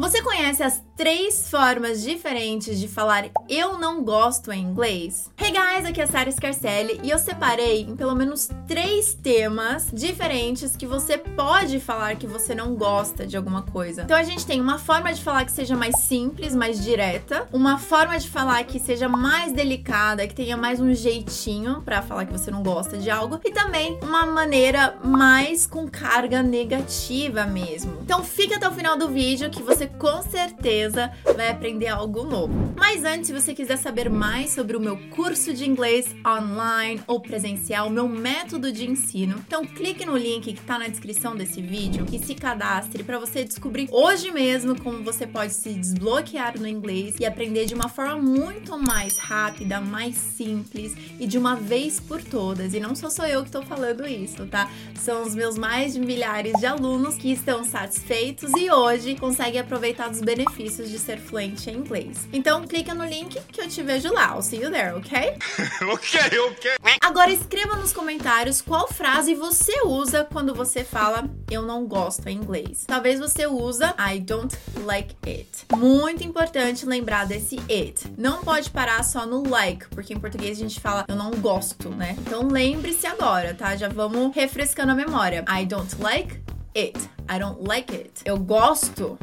Você conhece as três formas diferentes de falar eu não gosto em inglês? Hey guys, aqui é a Sarah Scarcelli e eu separei em pelo menos três temas diferentes que você pode falar que você não gosta de alguma coisa. Então a gente tem uma forma de falar que seja mais simples, mais direta, uma forma de falar que seja mais delicada, que tenha mais um jeitinho para falar que você não gosta de algo e também uma maneira mais com carga negativa mesmo. Então fica até o final do vídeo que você você com certeza vai aprender algo novo. Mas antes, se você quiser saber mais sobre o meu curso de inglês online ou presencial, meu método de ensino, então clique no link que está na descrição desse vídeo e se cadastre para você descobrir hoje mesmo como você pode se desbloquear no inglês e aprender de uma forma muito mais rápida, mais simples e de uma vez por todas. E não só sou eu que estou falando isso, tá? São os meus mais de milhares de alunos que estão satisfeitos e hoje conseguem aprender aproveitar dos benefícios de ser fluente em inglês. Então clica no link que eu te vejo lá. I'll see you there, ok? ok, ok. Agora escreva nos comentários qual frase você usa quando você fala eu não gosto em inglês. Talvez você usa I don't like it. Muito importante lembrar desse it. Não pode parar só no like, porque em português a gente fala eu não gosto, né? Então lembre-se agora, tá? Já vamos refrescando a memória. I don't like it. I don't like it. Eu gosto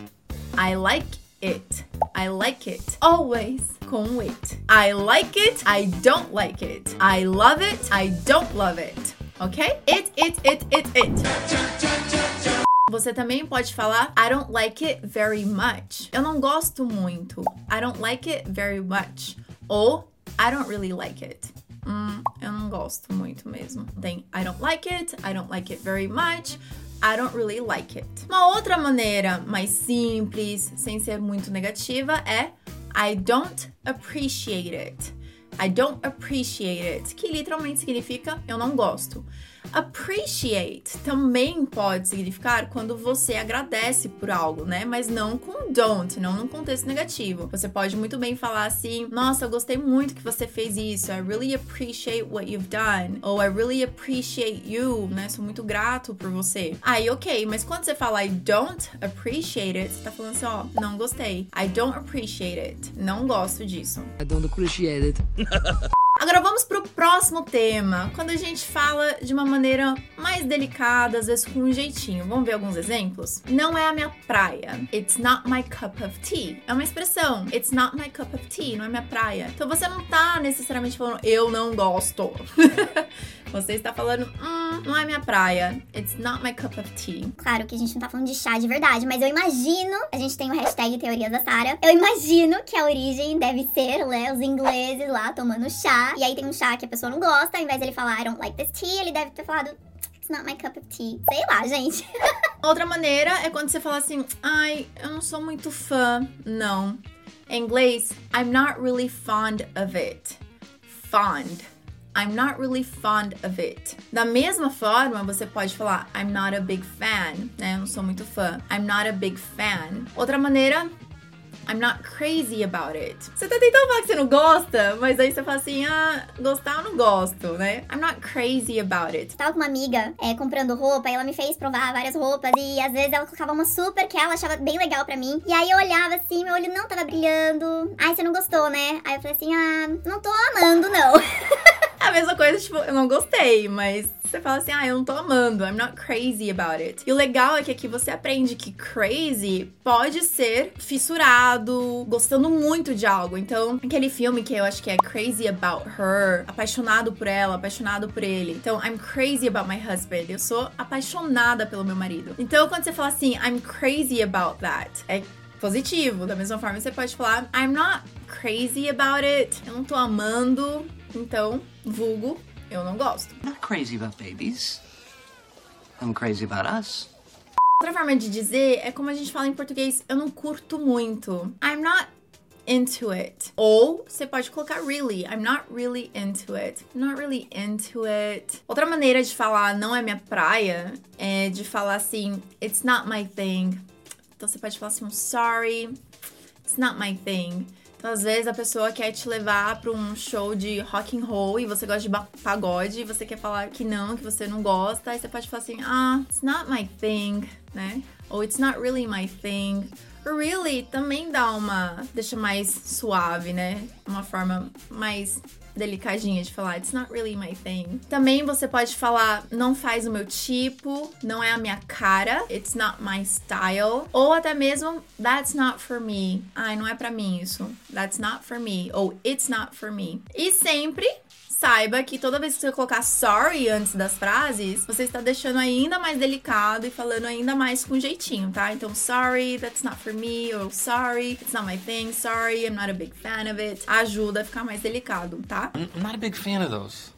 I like it. I like it. Always com it. I like it. I don't like it. I love it. I don't love it. Ok? It, it, it, it, it. Você também pode falar I don't like it very much. Eu não gosto muito. I don't like it very much. Ou I don't really like it. Hum, eu não gosto muito mesmo. Tem I don't like it, I don't like it very much. I don't really like it. Uma outra maneira mais simples, sem ser muito negativa, é I don't appreciate it. I don't appreciate it, que literalmente significa eu não gosto. Appreciate também pode significar quando você agradece por algo, né? Mas não com don't, não num contexto negativo. Você pode muito bem falar assim: Nossa, eu gostei muito que você fez isso. I really appreciate what you've done. Ou I really appreciate you, né? Sou muito grato por você. Aí, ok, mas quando você fala I don't appreciate it, você tá falando assim: Ó, oh, não gostei. I don't appreciate it. Não gosto disso. I don't appreciate it. Agora vamos pro próximo tema, quando a gente fala de uma maneira mais delicada, às vezes com um jeitinho. Vamos ver alguns exemplos? Não é a minha praia. It's not my cup of tea. É uma expressão. It's not my cup of tea, não é minha praia. Então você não tá necessariamente falando eu não gosto. Você está falando, hum, não é minha praia. It's not my cup of tea. Claro que a gente não tá falando de chá de verdade, mas eu imagino, a gente tem o hashtag Teorias da Sara. Eu imagino que a origem deve ser, né, os ingleses lá tomando chá. E aí tem um chá que a pessoa não gosta, ao invés de ele falar I don't like this tea, ele deve ter falado It's not my cup of tea. Sei lá, gente. Outra maneira é quando você fala assim, ai, eu não sou muito fã. Não. Em inglês, I'm not really fond of it. Fond I'm not really fond of it. Da mesma forma, você pode falar I'm not a big fan, né? Eu não sou muito fã. I'm not a big fan. Outra maneira, I'm not crazy about it. Você tá tentando falar que você não gosta, mas aí você fala assim, ah, gostar eu não gosto, né? I'm not crazy about it. Tava com uma amiga é, comprando roupa e ela me fez provar várias roupas e às vezes ela colocava uma super que ela achava bem legal pra mim. E aí eu olhava assim, meu olho não tava brilhando. Ai, você não gostou, né? Aí eu falei assim, ah, não tô amando, não. a mesma coisa, tipo, eu não gostei, mas você fala assim, ah, eu não tô amando, I'm not crazy about it. E o legal é que aqui você aprende que crazy pode ser fissurado, gostando muito de algo. Então, aquele filme que eu acho que é Crazy About Her, apaixonado por ela, apaixonado por ele. Então, I'm crazy about my husband. Eu sou apaixonada pelo meu marido. Então, quando você fala assim, I'm crazy about that, é positivo. Da mesma forma, você pode falar, I'm not crazy about it. Eu não tô amando. Então, vulgo, eu não gosto. I'm not crazy about babies. I'm crazy about us. Outra forma de dizer é como a gente fala em português, eu não curto muito. I'm not into it. Ou você pode colocar really. I'm not really into it. I'm not really into it. Outra maneira de falar não é minha praia é de falar assim, it's not my thing. Então você pode falar assim, sorry, it's not my thing. Às vezes a pessoa quer te levar para um show de rock and roll e você gosta de pagode e você quer falar que não, que você não gosta, aí você pode falar assim: "Ah, it's not my thing", né? Ou it's not really my thing. Really também dá uma. deixa mais suave, né? Uma forma mais delicadinha de falar it's not really my thing. Também você pode falar não faz o meu tipo, não é a minha cara, it's not my style, ou até mesmo that's not for me. Ai, não é para mim isso. That's not for me ou it's not for me. E sempre saiba que toda vez que você colocar sorry antes das frases, você está deixando ainda mais delicado e falando ainda mais com jeitinho, tá? Então, sorry, that's not for me, ou sorry, it's not my thing, sorry, I'm not a big fan of it. Ajuda a ficar mais delicado, tá? I'm not a big fan of those.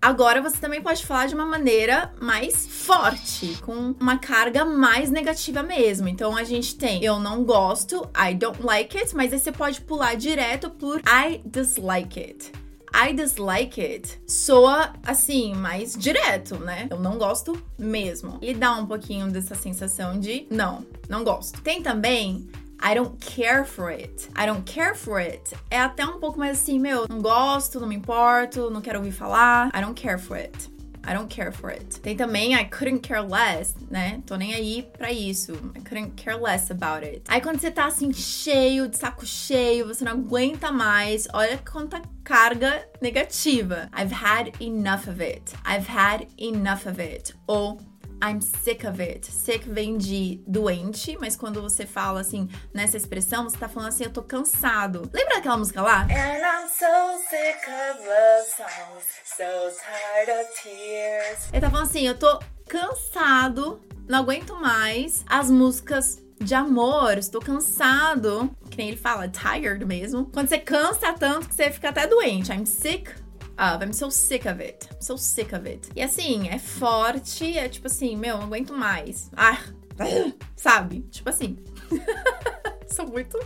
Agora você também pode falar de uma maneira mais forte, com uma carga mais negativa mesmo. Então a gente tem eu não gosto, I don't like it, mas aí você pode pular direto por I dislike it. I dislike it soa assim, mais direto, né? Eu não gosto mesmo. E dá um pouquinho dessa sensação de não, não gosto. Tem também I don't care for it. I don't care for it. É até um pouco mais assim, meu, não gosto, não me importo, não quero ouvir falar. I don't care for it. I don't care for it. Tem também I couldn't care less, né? Tô nem aí pra isso. I couldn't care less about it. Aí quando você tá assim cheio, de saco cheio, você não aguenta mais, olha quanta carga negativa. I've had enough of it. I've had enough of it. Ou I'm sick of it. Sick vem de doente, mas quando você fala assim, nessa expressão, você tá falando assim, eu tô cansado. Lembra daquela música lá? And I'm so sick of love songs, so tired of tears. Ele tá falando assim, eu tô cansado, não aguento mais as músicas de amor, estou cansado. Que nem ele fala, tired mesmo. Quando você cansa tanto que você fica até doente. I'm sick of. I'm so sick of it. I'm so sick of it. E assim, é forte, é tipo assim, meu, não aguento mais. Ah, sabe? Tipo assim. Sou muito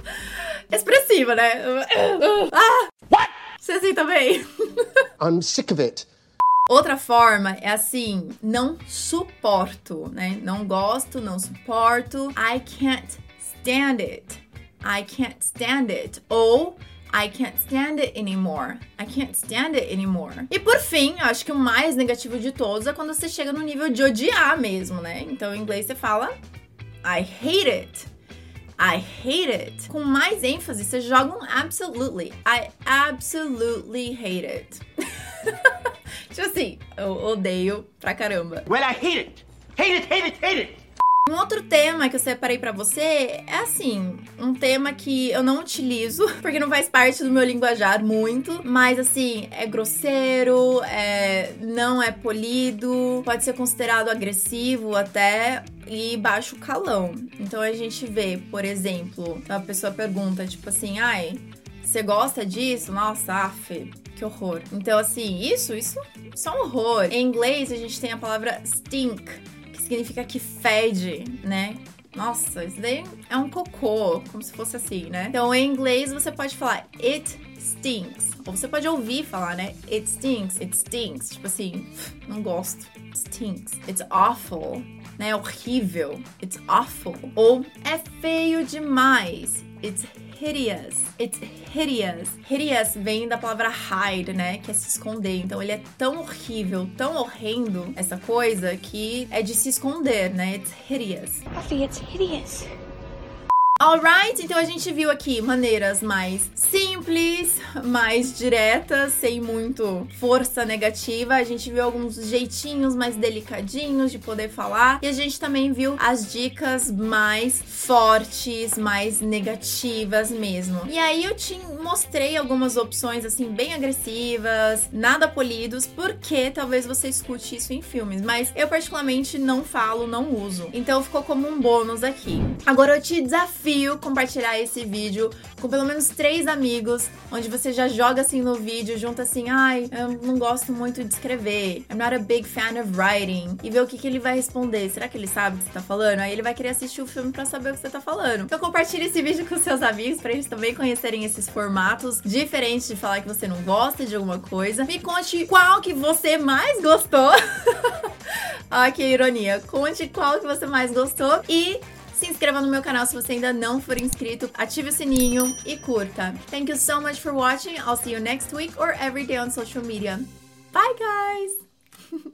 expressiva, né? Ah! What? Você assim também? I'm sick of it. Outra forma é assim, não suporto, né? Não gosto, não suporto. I can't stand it. I can't stand it. Ou I can't stand it anymore. I can't stand it anymore. E por fim, eu acho que o mais negativo de todos é quando você chega no nível de odiar mesmo, né? Então em inglês você fala I hate it. I hate it. Com mais ênfase, você joga um absolutely. I absolutely hate it. tipo assim, eu odeio pra caramba. Well, I hate it. Hate it, hate it, hate it. Um outro tema que eu separei para você é assim, um tema que eu não utilizo, porque não faz parte do meu linguajar muito, mas assim, é grosseiro, é, não é polido, pode ser considerado agressivo até e baixo calão. Então a gente vê, por exemplo, a pessoa pergunta tipo assim, ai, você gosta disso? Nossa, af, que horror. Então, assim, isso, isso, isso é um horror. Em inglês, a gente tem a palavra stink, significa que fede, né? Nossa, isso daí é um cocô, como se fosse assim, né? Então, em inglês, você pode falar it stinks. Ou você pode ouvir falar, né? It stinks, it stinks. Tipo assim, não gosto. Stinks. It's awful. Né? Horrível. It's awful. Ou é feio demais. It's hideous. It's hideous. Hideous vem da palavra hide, né? Que é se esconder. Então ele é tão horrível, tão horrendo, essa coisa, que é de se esconder, né? It's hideous. Buffy, it's hideous. Alright, então a gente viu aqui maneiras mais simples, mais diretas, sem muito força negativa. A gente viu alguns jeitinhos mais delicadinhos de poder falar. E a gente também viu as dicas mais fortes, mais negativas mesmo. E aí eu te mostrei algumas opções assim bem agressivas, nada polidos, porque talvez você escute isso em filmes, mas eu particularmente não falo, não uso. Então ficou como um bônus aqui. Agora eu te desafio compartilhar esse vídeo com pelo menos três amigos, onde você já joga assim no vídeo, junta assim, ai, eu não gosto muito de escrever, I'm not a big fan of writing, e ver o que, que ele vai responder. Será que ele sabe o que você tá falando? Aí ele vai querer assistir o filme para saber o que você tá falando. Então compartilhe esse vídeo com seus amigos para eles também conhecerem esses formatos diferentes de falar que você não gosta de alguma coisa. Me conte qual que você mais gostou. ah, que ironia. Conte qual que você mais gostou e se inscreva no meu canal se você ainda não for inscrito, ative o sininho e curta. Thank you so much for watching. I'll see you next week or every day on social media. Bye guys!